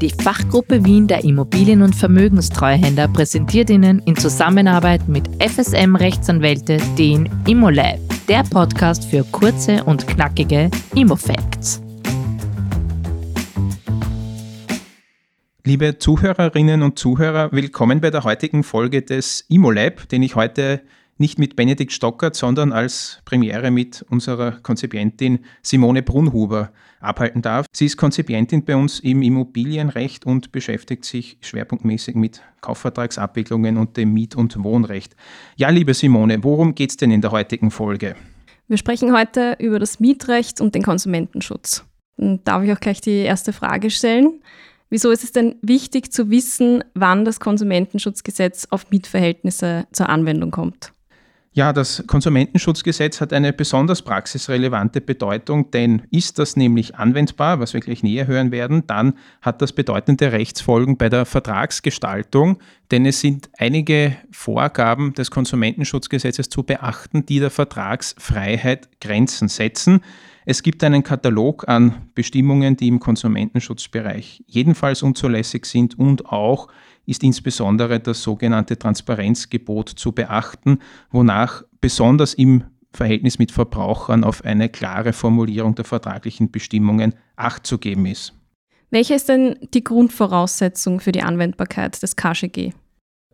Die Fachgruppe Wien der Immobilien- und Vermögenstreuhänder präsentiert Ihnen in Zusammenarbeit mit FSM Rechtsanwälte den ImmoLab, der Podcast für kurze und knackige Immofacts. Liebe Zuhörerinnen und Zuhörer, willkommen bei der heutigen Folge des ImmoLab, den ich heute nicht mit Benedikt Stockert, sondern als Premiere mit unserer Konzipientin Simone Brunhuber abhalten darf. Sie ist Konzipientin bei uns im Immobilienrecht und beschäftigt sich schwerpunktmäßig mit Kaufvertragsabwicklungen und dem Miet- und Wohnrecht. Ja, liebe Simone, worum geht es denn in der heutigen Folge? Wir sprechen heute über das Mietrecht und den Konsumentenschutz. Dann darf ich auch gleich die erste Frage stellen. Wieso ist es denn wichtig zu wissen, wann das Konsumentenschutzgesetz auf Mietverhältnisse zur Anwendung kommt? Ja, das Konsumentenschutzgesetz hat eine besonders praxisrelevante Bedeutung, denn ist das nämlich anwendbar, was wir gleich näher hören werden, dann hat das bedeutende Rechtsfolgen bei der Vertragsgestaltung, denn es sind einige Vorgaben des Konsumentenschutzgesetzes zu beachten, die der Vertragsfreiheit Grenzen setzen. Es gibt einen Katalog an Bestimmungen, die im Konsumentenschutzbereich jedenfalls unzulässig sind und auch ist insbesondere das sogenannte Transparenzgebot zu beachten, wonach besonders im Verhältnis mit Verbrauchern auf eine klare Formulierung der vertraglichen Bestimmungen Acht zu geben ist. Welche ist denn die Grundvoraussetzung für die Anwendbarkeit des KGG?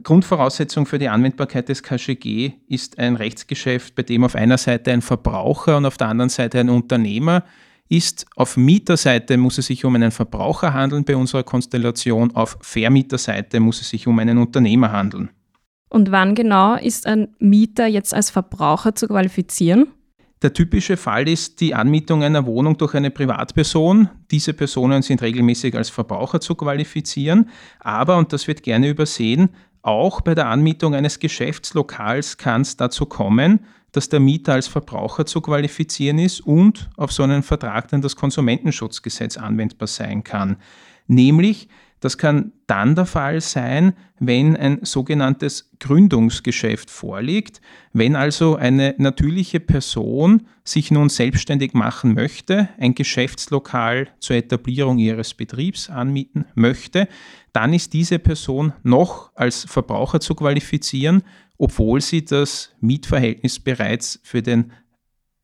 Grundvoraussetzung für die Anwendbarkeit des KGG ist ein Rechtsgeschäft, bei dem auf einer Seite ein Verbraucher und auf der anderen Seite ein Unternehmer ist auf Mieterseite muss es sich um einen Verbraucher handeln bei unserer Konstellation, auf Vermieterseite muss es sich um einen Unternehmer handeln. Und wann genau ist ein Mieter jetzt als Verbraucher zu qualifizieren? Der typische Fall ist die Anmietung einer Wohnung durch eine Privatperson. Diese Personen sind regelmäßig als Verbraucher zu qualifizieren, aber, und das wird gerne übersehen, auch bei der Anmietung eines Geschäftslokals kann es dazu kommen, dass der Mieter als Verbraucher zu qualifizieren ist und auf so einen Vertrag dann das Konsumentenschutzgesetz anwendbar sein kann. Nämlich, das kann dann der Fall sein, wenn ein sogenanntes Gründungsgeschäft vorliegt, wenn also eine natürliche Person sich nun selbstständig machen möchte, ein Geschäftslokal zur Etablierung ihres Betriebs anmieten möchte, dann ist diese Person noch als Verbraucher zu qualifizieren obwohl sie das Mietverhältnis bereits für den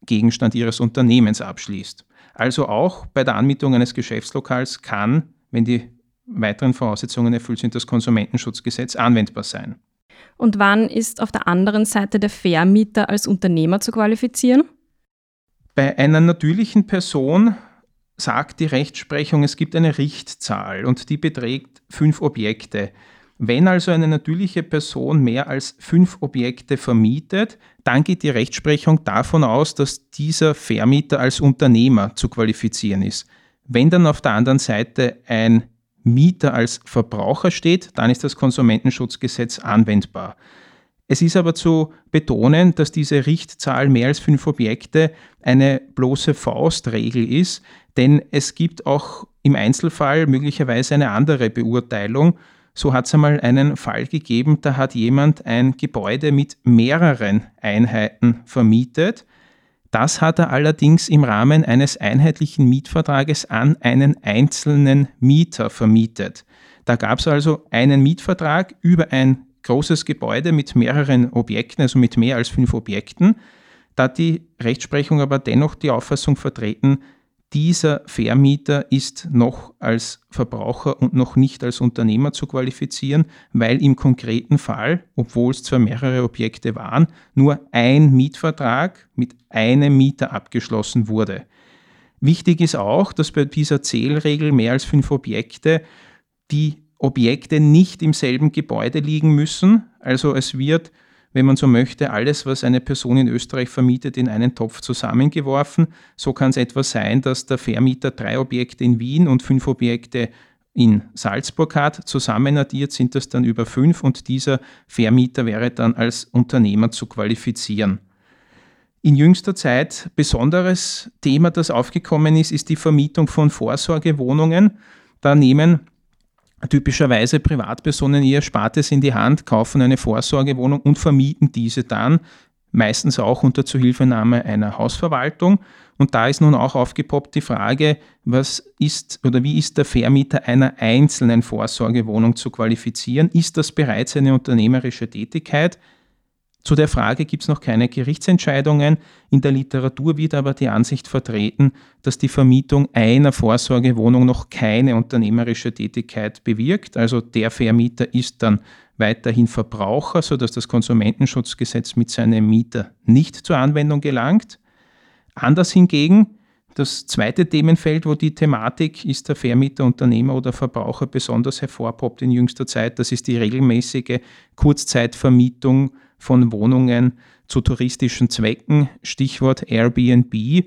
Gegenstand ihres Unternehmens abschließt. Also auch bei der Anmietung eines Geschäftslokals kann, wenn die weiteren Voraussetzungen erfüllt sind, das Konsumentenschutzgesetz anwendbar sein. Und wann ist auf der anderen Seite der Vermieter als Unternehmer zu qualifizieren? Bei einer natürlichen Person sagt die Rechtsprechung, es gibt eine Richtzahl und die beträgt fünf Objekte. Wenn also eine natürliche Person mehr als fünf Objekte vermietet, dann geht die Rechtsprechung davon aus, dass dieser Vermieter als Unternehmer zu qualifizieren ist. Wenn dann auf der anderen Seite ein Mieter als Verbraucher steht, dann ist das Konsumentenschutzgesetz anwendbar. Es ist aber zu betonen, dass diese Richtzahl mehr als fünf Objekte eine bloße Faustregel ist, denn es gibt auch im Einzelfall möglicherweise eine andere Beurteilung so hat es einmal einen Fall gegeben, da hat jemand ein Gebäude mit mehreren Einheiten vermietet. Das hat er allerdings im Rahmen eines einheitlichen Mietvertrages an einen einzelnen Mieter vermietet. Da gab es also einen Mietvertrag über ein großes Gebäude mit mehreren Objekten, also mit mehr als fünf Objekten. Da hat die Rechtsprechung aber dennoch die Auffassung vertreten, dieser Vermieter ist noch als Verbraucher und noch nicht als Unternehmer zu qualifizieren, weil im konkreten Fall, obwohl es zwar mehrere Objekte waren, nur ein Mietvertrag mit einem Mieter abgeschlossen wurde. Wichtig ist auch, dass bei dieser Zählregel mehr als fünf Objekte die Objekte nicht im selben Gebäude liegen müssen. Also es wird wenn man so möchte, alles, was eine Person in Österreich vermietet, in einen Topf zusammengeworfen. So kann es etwa sein, dass der Vermieter drei Objekte in Wien und fünf Objekte in Salzburg hat. Zusammen addiert sind das dann über fünf und dieser Vermieter wäre dann als Unternehmer zu qualifizieren. In jüngster Zeit besonderes Thema, das aufgekommen ist, ist die Vermietung von Vorsorgewohnungen. Da nehmen typischerweise Privatpersonen ihr Spartes in die Hand, kaufen eine Vorsorgewohnung und vermieten diese dann meistens auch unter Zuhilfenahme einer Hausverwaltung. Und da ist nun auch aufgepoppt die Frage, was ist oder wie ist der Vermieter einer einzelnen Vorsorgewohnung zu qualifizieren? Ist das bereits eine unternehmerische Tätigkeit? Zu der Frage gibt es noch keine Gerichtsentscheidungen. In der Literatur wird aber die Ansicht vertreten, dass die Vermietung einer Vorsorgewohnung noch keine unternehmerische Tätigkeit bewirkt. Also der Vermieter ist dann weiterhin Verbraucher, sodass das Konsumentenschutzgesetz mit seinem Mieter nicht zur Anwendung gelangt. Anders hingegen, das zweite Themenfeld, wo die Thematik ist der Vermieter, Unternehmer oder Verbraucher besonders hervorpoppt in jüngster Zeit, das ist die regelmäßige Kurzzeitvermietung von Wohnungen zu touristischen Zwecken, Stichwort Airbnb.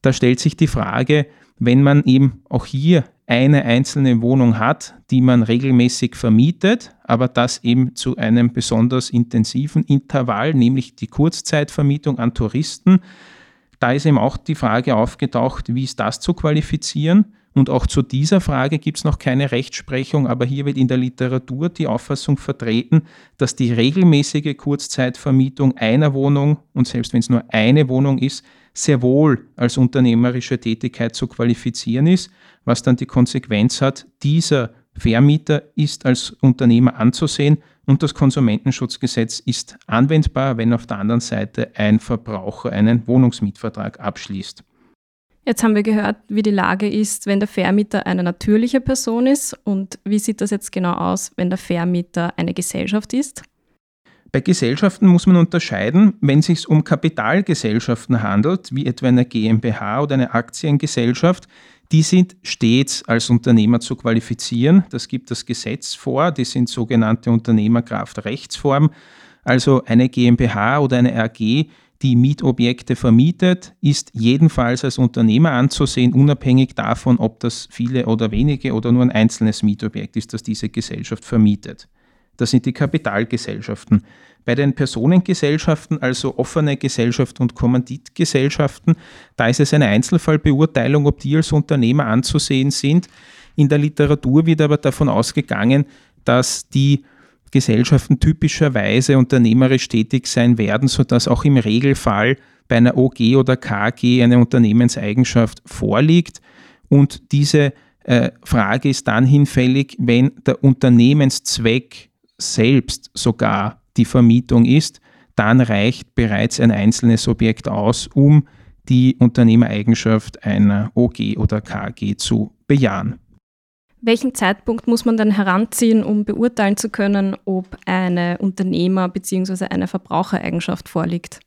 Da stellt sich die Frage, wenn man eben auch hier eine einzelne Wohnung hat, die man regelmäßig vermietet, aber das eben zu einem besonders intensiven Intervall, nämlich die Kurzzeitvermietung an Touristen. Da ist eben auch die Frage aufgetaucht, wie ist das zu qualifizieren? Und auch zu dieser Frage gibt es noch keine Rechtsprechung, aber hier wird in der Literatur die Auffassung vertreten, dass die regelmäßige Kurzzeitvermietung einer Wohnung, und selbst wenn es nur eine Wohnung ist, sehr wohl als unternehmerische Tätigkeit zu qualifizieren ist, was dann die Konsequenz hat, dieser Vermieter ist als Unternehmer anzusehen und das Konsumentenschutzgesetz ist anwendbar, wenn auf der anderen Seite ein Verbraucher einen Wohnungsmietvertrag abschließt. Jetzt haben wir gehört, wie die Lage ist, wenn der Vermieter eine natürliche Person ist. Und wie sieht das jetzt genau aus, wenn der Vermieter eine Gesellschaft ist? Bei Gesellschaften muss man unterscheiden, wenn es sich um Kapitalgesellschaften handelt, wie etwa eine GmbH oder eine Aktiengesellschaft, die sind stets als Unternehmer zu qualifizieren. Das gibt das Gesetz vor, die sind sogenannte Unternehmerkraftrechtsform. Also eine GmbH oder eine AG die Mietobjekte vermietet, ist jedenfalls als Unternehmer anzusehen, unabhängig davon, ob das viele oder wenige oder nur ein einzelnes Mietobjekt ist, das diese Gesellschaft vermietet. Das sind die Kapitalgesellschaften. Bei den Personengesellschaften, also offene Gesellschaft und Kommanditgesellschaften, da ist es eine Einzelfallbeurteilung, ob die als Unternehmer anzusehen sind. In der Literatur wird aber davon ausgegangen, dass die Gesellschaften typischerweise unternehmerisch tätig sein werden, sodass auch im Regelfall bei einer OG oder KG eine Unternehmenseigenschaft vorliegt. Und diese äh, Frage ist dann hinfällig, wenn der Unternehmenszweck selbst sogar die Vermietung ist, dann reicht bereits ein einzelnes Objekt aus, um die Unternehmereigenschaft einer OG oder KG zu bejahen. Welchen Zeitpunkt muss man dann heranziehen, um beurteilen zu können, ob eine Unternehmer- bzw. eine Verbrauchereigenschaft vorliegt?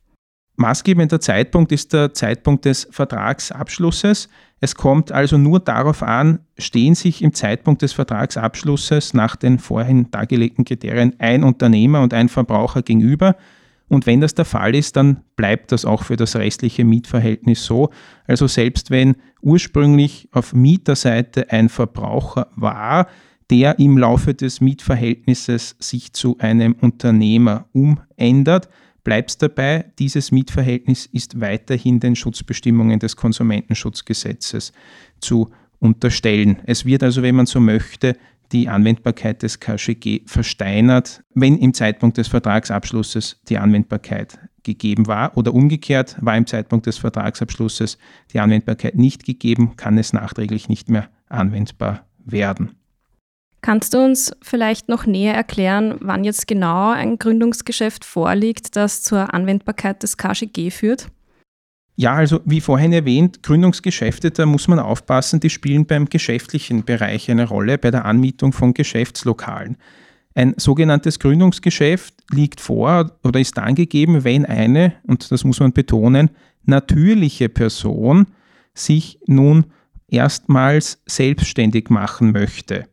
Maßgebender Zeitpunkt ist der Zeitpunkt des Vertragsabschlusses. Es kommt also nur darauf an, stehen sich im Zeitpunkt des Vertragsabschlusses nach den vorhin dargelegten Kriterien ein Unternehmer und ein Verbraucher gegenüber. Und wenn das der Fall ist, dann bleibt das auch für das restliche Mietverhältnis so. Also selbst wenn ursprünglich auf Mieterseite ein Verbraucher war, der im Laufe des Mietverhältnisses sich zu einem Unternehmer umändert, bleibt es dabei, dieses Mietverhältnis ist weiterhin den Schutzbestimmungen des Konsumentenschutzgesetzes zu unterstellen. Es wird also, wenn man so möchte, die Anwendbarkeit des KGG versteinert, wenn im Zeitpunkt des Vertragsabschlusses die Anwendbarkeit gegeben war oder umgekehrt war im Zeitpunkt des Vertragsabschlusses die Anwendbarkeit nicht gegeben, kann es nachträglich nicht mehr anwendbar werden. Kannst du uns vielleicht noch näher erklären, wann jetzt genau ein Gründungsgeschäft vorliegt, das zur Anwendbarkeit des KGG führt? Ja, also wie vorhin erwähnt, Gründungsgeschäfte, da muss man aufpassen, die spielen beim geschäftlichen Bereich eine Rolle, bei der Anmietung von Geschäftslokalen. Ein sogenanntes Gründungsgeschäft liegt vor oder ist dann gegeben, wenn eine, und das muss man betonen, natürliche Person sich nun erstmals selbstständig machen möchte.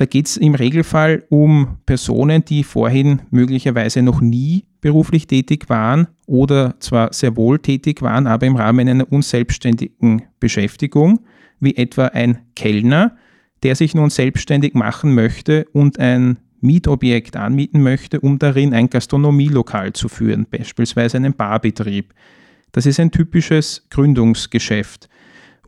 Da geht es im Regelfall um Personen, die vorhin möglicherweise noch nie beruflich tätig waren oder zwar sehr wohl tätig waren, aber im Rahmen einer unselbstständigen Beschäftigung, wie etwa ein Kellner, der sich nun selbstständig machen möchte und ein Mietobjekt anmieten möchte, um darin ein Gastronomielokal zu führen, beispielsweise einen Barbetrieb. Das ist ein typisches Gründungsgeschäft.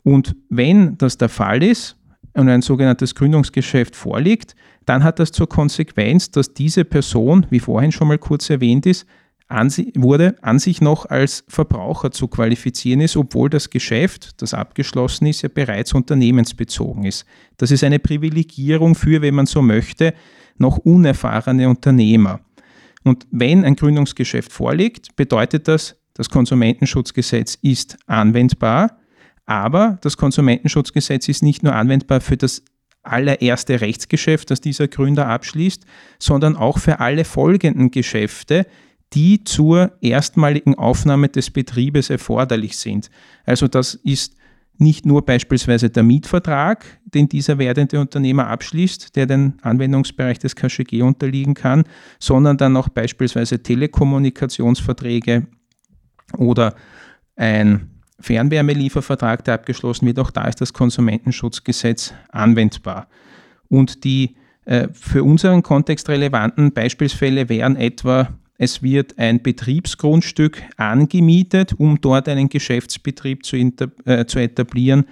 Und wenn das der Fall ist und ein sogenanntes Gründungsgeschäft vorliegt, dann hat das zur Konsequenz, dass diese Person, wie vorhin schon mal kurz erwähnt ist, an, wurde an sich noch als Verbraucher zu qualifizieren ist, obwohl das Geschäft, das abgeschlossen ist, ja bereits unternehmensbezogen ist. Das ist eine Privilegierung für, wenn man so möchte, noch unerfahrene Unternehmer. Und wenn ein Gründungsgeschäft vorliegt, bedeutet das, das Konsumentenschutzgesetz ist anwendbar, aber das Konsumentenschutzgesetz ist nicht nur anwendbar für das allererste Rechtsgeschäft, das dieser Gründer abschließt, sondern auch für alle folgenden Geschäfte, die zur erstmaligen Aufnahme des Betriebes erforderlich sind. Also das ist nicht nur beispielsweise der Mietvertrag, den dieser werdende Unternehmer abschließt, der den Anwendungsbereich des KGG unterliegen kann, sondern dann auch beispielsweise Telekommunikationsverträge oder ein Fernwärmeliefervertrag, der abgeschlossen wird. Auch da ist das Konsumentenschutzgesetz anwendbar. Und die äh, für unseren Kontext relevanten Beispielsfälle wären etwa es wird ein Betriebsgrundstück angemietet, um dort einen Geschäftsbetrieb zu, äh, zu etablieren.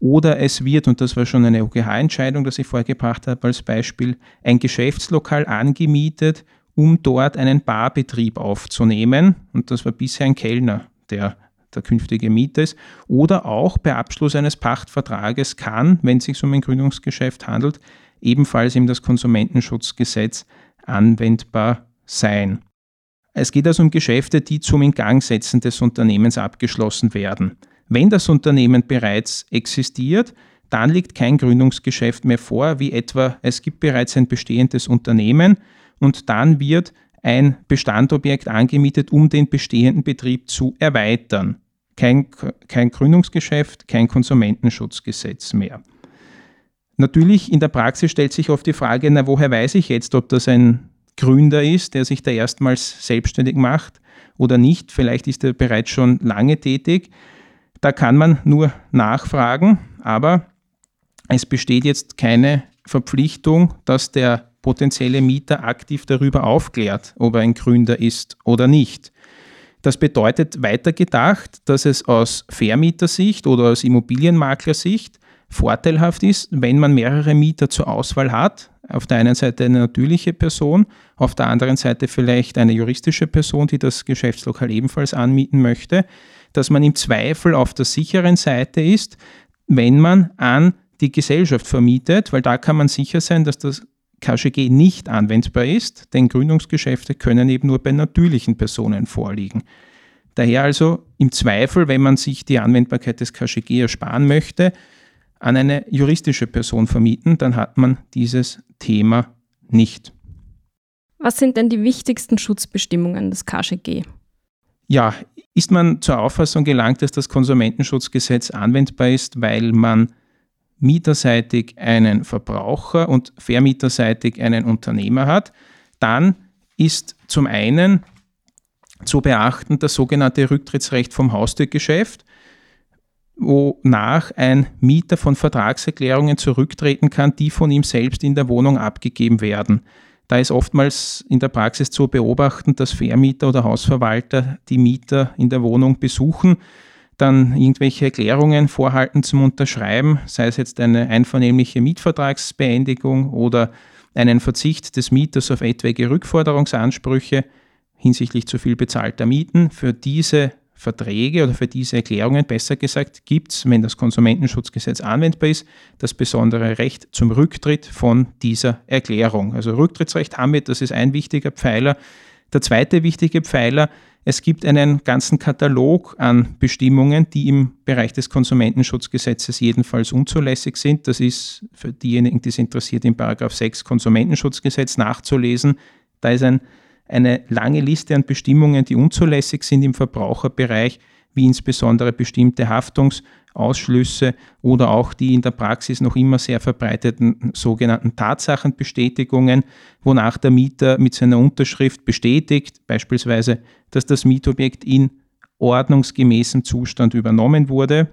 Oder es wird, und das war schon eine OGH-Entscheidung, das ich vorgebracht habe als Beispiel, ein Geschäftslokal angemietet, um dort einen Barbetrieb aufzunehmen. Und das war bisher ein Kellner, der der künftige Mieter ist. Oder auch bei Abschluss eines Pachtvertrages kann, wenn es sich um ein Gründungsgeschäft handelt, ebenfalls eben das Konsumentenschutzgesetz anwendbar sein. Es geht also um Geschäfte, die zum Ingangsetzen des Unternehmens abgeschlossen werden. Wenn das Unternehmen bereits existiert, dann liegt kein Gründungsgeschäft mehr vor, wie etwa es gibt bereits ein bestehendes Unternehmen und dann wird ein Bestandobjekt angemietet, um den bestehenden Betrieb zu erweitern. Kein, kein Gründungsgeschäft, kein Konsumentenschutzgesetz mehr. Natürlich in der Praxis stellt sich oft die Frage, na woher weiß ich jetzt, ob das ein Gründer ist, der sich da erstmals selbstständig macht oder nicht. Vielleicht ist er bereits schon lange tätig. Da kann man nur nachfragen, aber es besteht jetzt keine Verpflichtung, dass der potenzielle Mieter aktiv darüber aufklärt, ob er ein Gründer ist oder nicht. Das bedeutet weitergedacht, dass es aus Vermietersicht oder aus Immobilienmaklersicht vorteilhaft ist, wenn man mehrere Mieter zur Auswahl hat, auf der einen Seite eine natürliche Person, auf der anderen Seite vielleicht eine juristische Person, die das Geschäftslokal ebenfalls anmieten möchte, dass man im Zweifel auf der sicheren Seite ist, wenn man an die Gesellschaft vermietet, weil da kann man sicher sein, dass das KGG nicht anwendbar ist, denn Gründungsgeschäfte können eben nur bei natürlichen Personen vorliegen. Daher also im Zweifel, wenn man sich die Anwendbarkeit des KGG ersparen möchte, an eine juristische Person vermieten, dann hat man dieses Thema nicht. Was sind denn die wichtigsten Schutzbestimmungen des KGG? Ja, ist man zur Auffassung gelangt, dass das Konsumentenschutzgesetz anwendbar ist, weil man mieterseitig einen Verbraucher und vermieterseitig einen Unternehmer hat, dann ist zum einen zu beachten das sogenannte Rücktrittsrecht vom Haustürgeschäft wonach ein Mieter von Vertragserklärungen zurücktreten kann, die von ihm selbst in der Wohnung abgegeben werden. Da ist oftmals in der Praxis zu beobachten, dass Vermieter oder Hausverwalter die Mieter in der Wohnung besuchen, dann irgendwelche Erklärungen vorhalten zum Unterschreiben, sei es jetzt eine einvernehmliche Mietvertragsbeendigung oder einen Verzicht des Mieters auf etwaige Rückforderungsansprüche hinsichtlich zu viel bezahlter Mieten. Für diese Verträge oder für diese Erklärungen, besser gesagt, gibt es, wenn das Konsumentenschutzgesetz anwendbar ist, das besondere Recht zum Rücktritt von dieser Erklärung. Also Rücktrittsrecht haben wir, das ist ein wichtiger Pfeiler. Der zweite wichtige Pfeiler, es gibt einen ganzen Katalog an Bestimmungen, die im Bereich des Konsumentenschutzgesetzes jedenfalls unzulässig sind. Das ist für diejenigen, die es interessiert, im Paragraph 6 Konsumentenschutzgesetz nachzulesen. Da ist ein eine lange Liste an Bestimmungen, die unzulässig sind im Verbraucherbereich, wie insbesondere bestimmte Haftungsausschlüsse oder auch die in der Praxis noch immer sehr verbreiteten sogenannten Tatsachenbestätigungen, wonach der Mieter mit seiner Unterschrift bestätigt, beispielsweise, dass das Mietobjekt in ordnungsgemäßem Zustand übernommen wurde,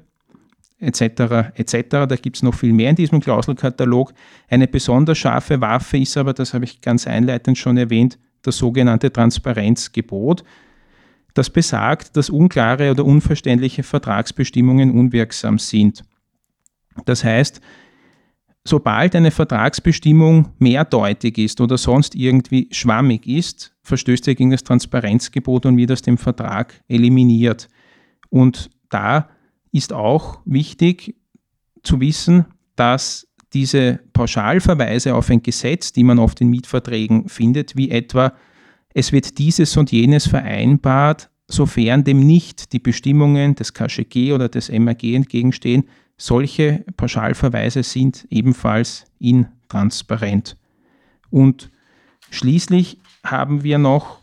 etc. etc. Da gibt es noch viel mehr in diesem Klauselkatalog. Eine besonders scharfe Waffe ist aber, das habe ich ganz einleitend schon erwähnt, das sogenannte Transparenzgebot, das besagt, dass unklare oder unverständliche Vertragsbestimmungen unwirksam sind. Das heißt, sobald eine Vertragsbestimmung mehrdeutig ist oder sonst irgendwie schwammig ist, verstößt er gegen das Transparenzgebot und wird aus dem Vertrag eliminiert. Und da ist auch wichtig zu wissen, dass diese Pauschalverweise auf ein Gesetz, die man oft in Mietverträgen findet, wie etwa es wird dieses und jenes vereinbart, sofern dem nicht die Bestimmungen des KGG oder des MAG entgegenstehen, solche Pauschalverweise sind ebenfalls intransparent. Und schließlich haben wir noch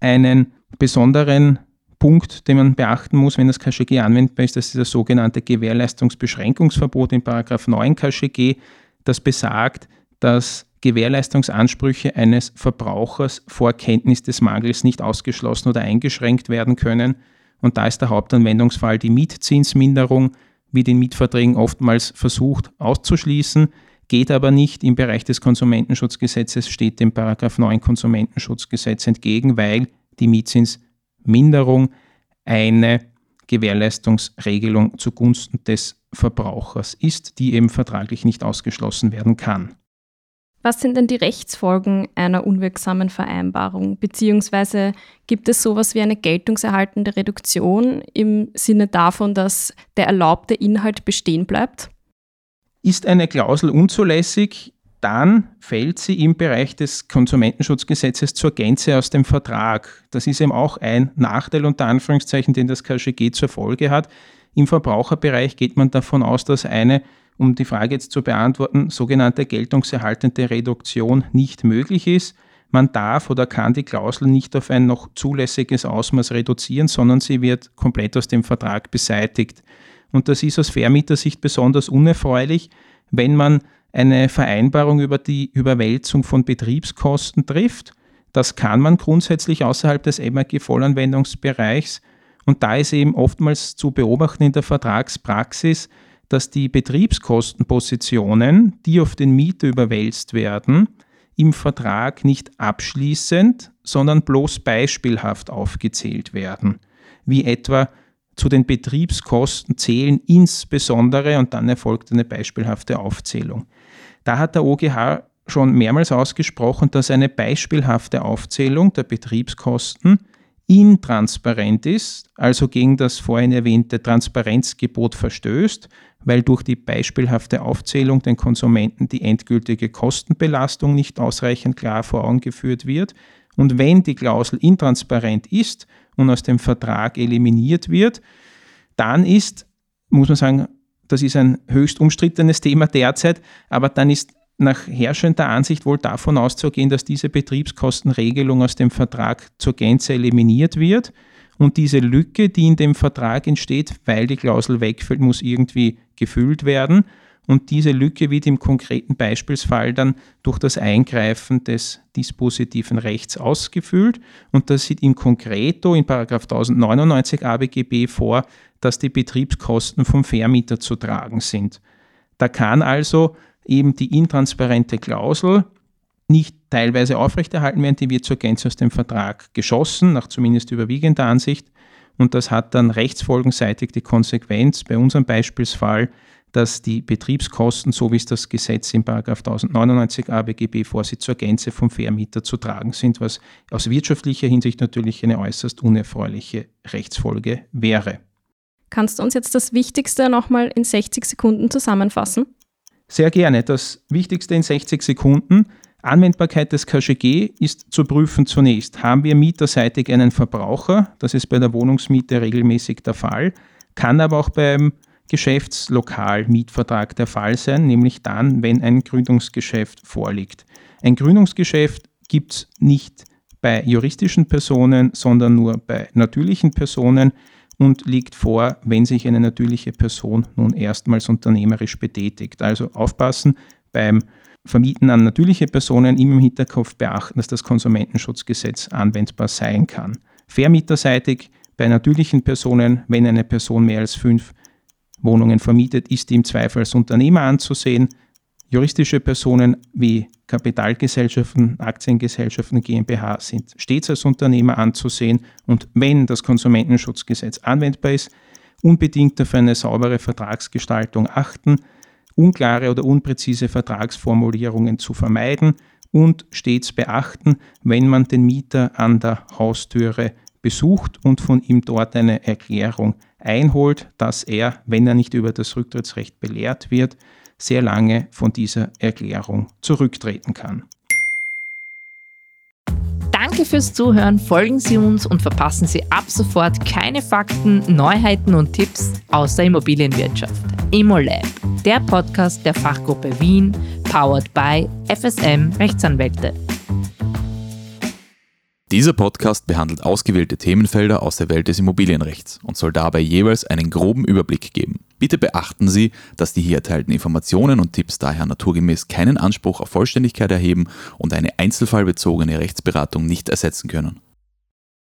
einen besonderen Punkt, den man beachten muss, wenn das KGG anwendbar ist, das ist das sogenannte Gewährleistungsbeschränkungsverbot in 9 KGG, das besagt, dass Gewährleistungsansprüche eines Verbrauchers vor Kenntnis des Mangels nicht ausgeschlossen oder eingeschränkt werden können. Und da ist der Hauptanwendungsfall die Mietzinsminderung, wie den Mietverträgen oftmals versucht auszuschließen, geht aber nicht im Bereich des Konsumentenschutzgesetzes, steht dem Paragraph 9 Konsumentenschutzgesetz entgegen, weil die Mietzinsminderung eine Gewährleistungsregelung zugunsten des Verbrauchers ist, die eben vertraglich nicht ausgeschlossen werden kann. Was sind denn die Rechtsfolgen einer unwirksamen Vereinbarung? Beziehungsweise gibt es sowas wie eine geltungserhaltende Reduktion im Sinne davon, dass der erlaubte Inhalt bestehen bleibt? Ist eine Klausel unzulässig, dann fällt sie im Bereich des Konsumentenschutzgesetzes zur Gänze aus dem Vertrag. Das ist eben auch ein Nachteil unter Anführungszeichen, den das KGG zur Folge hat. Im Verbraucherbereich geht man davon aus, dass eine um die Frage jetzt zu beantworten, sogenannte geltungserhaltende Reduktion nicht möglich ist. Man darf oder kann die Klausel nicht auf ein noch zulässiges Ausmaß reduzieren, sondern sie wird komplett aus dem Vertrag beseitigt. Und das ist aus Vermietersicht besonders unerfreulich, wenn man eine Vereinbarung über die Überwälzung von Betriebskosten trifft. Das kann man grundsätzlich außerhalb des MAG-Vollanwendungsbereichs. Und da ist eben oftmals zu beobachten in der Vertragspraxis, dass die Betriebskostenpositionen, die auf den Mieter überwälzt werden, im Vertrag nicht abschließend, sondern bloß beispielhaft aufgezählt werden, wie etwa zu den Betriebskosten zählen insbesondere und dann erfolgt eine beispielhafte Aufzählung. Da hat der OGH schon mehrmals ausgesprochen, dass eine beispielhafte Aufzählung der Betriebskosten intransparent ist, also gegen das vorhin erwähnte Transparenzgebot verstößt weil durch die beispielhafte Aufzählung den Konsumenten die endgültige Kostenbelastung nicht ausreichend klar vor Augen geführt wird. Und wenn die Klausel intransparent ist und aus dem Vertrag eliminiert wird, dann ist, muss man sagen, das ist ein höchst umstrittenes Thema derzeit, aber dann ist nach herrschender Ansicht wohl davon auszugehen, dass diese Betriebskostenregelung aus dem Vertrag zur Gänze eliminiert wird und diese Lücke, die in dem Vertrag entsteht, weil die Klausel wegfällt, muss irgendwie gefüllt werden. Und diese Lücke wird im konkreten Beispielsfall dann durch das Eingreifen des dispositiven Rechts ausgefüllt. Und das sieht im Konkreto in 1099 ABGB vor, dass die Betriebskosten vom Vermieter zu tragen sind. Da kann also eben die intransparente Klausel nicht teilweise aufrechterhalten werden, die wird zur Gänze aus dem Vertrag geschossen, nach zumindest überwiegender Ansicht. Und das hat dann rechtsfolgenseitig die Konsequenz bei unserem Beispielsfall, dass die Betriebskosten, so wie es das Gesetz in 1099 ABGB vorsieht, zur Gänze vom Vermieter zu tragen sind, was aus wirtschaftlicher Hinsicht natürlich eine äußerst unerfreuliche Rechtsfolge wäre. Kannst du uns jetzt das Wichtigste nochmal in 60 Sekunden zusammenfassen? Sehr gerne. Das Wichtigste in 60 Sekunden. Anwendbarkeit des KGG ist zu prüfen zunächst. Haben wir mieterseitig einen Verbraucher? Das ist bei der Wohnungsmiete regelmäßig der Fall, kann aber auch beim Geschäftslokalmietvertrag der Fall sein, nämlich dann, wenn ein Gründungsgeschäft vorliegt. Ein Gründungsgeschäft gibt es nicht bei juristischen Personen, sondern nur bei natürlichen Personen und liegt vor, wenn sich eine natürliche Person nun erstmals unternehmerisch betätigt. Also aufpassen beim Vermieten an natürliche Personen immer im Hinterkopf beachten, dass das Konsumentenschutzgesetz anwendbar sein kann. Vermieterseitig bei natürlichen Personen, wenn eine Person mehr als fünf Wohnungen vermietet, ist die im Zweifel als Unternehmer anzusehen. Juristische Personen wie Kapitalgesellschaften, Aktiengesellschaften, GmbH sind stets als Unternehmer anzusehen und wenn das Konsumentenschutzgesetz anwendbar ist, unbedingt auf eine saubere Vertragsgestaltung achten unklare oder unpräzise Vertragsformulierungen zu vermeiden und stets beachten, wenn man den Mieter an der Haustüre besucht und von ihm dort eine Erklärung einholt, dass er, wenn er nicht über das Rücktrittsrecht belehrt wird, sehr lange von dieser Erklärung zurücktreten kann. Danke fürs Zuhören, folgen Sie uns und verpassen Sie ab sofort keine Fakten, Neuheiten und Tipps aus der Immobilienwirtschaft. ImmoLab, der Podcast der Fachgruppe Wien, powered by FSM Rechtsanwälte. Dieser Podcast behandelt ausgewählte Themenfelder aus der Welt des Immobilienrechts und soll dabei jeweils einen groben Überblick geben. Bitte beachten Sie, dass die hier erteilten Informationen und Tipps daher naturgemäß keinen Anspruch auf Vollständigkeit erheben und eine einzelfallbezogene Rechtsberatung nicht ersetzen können.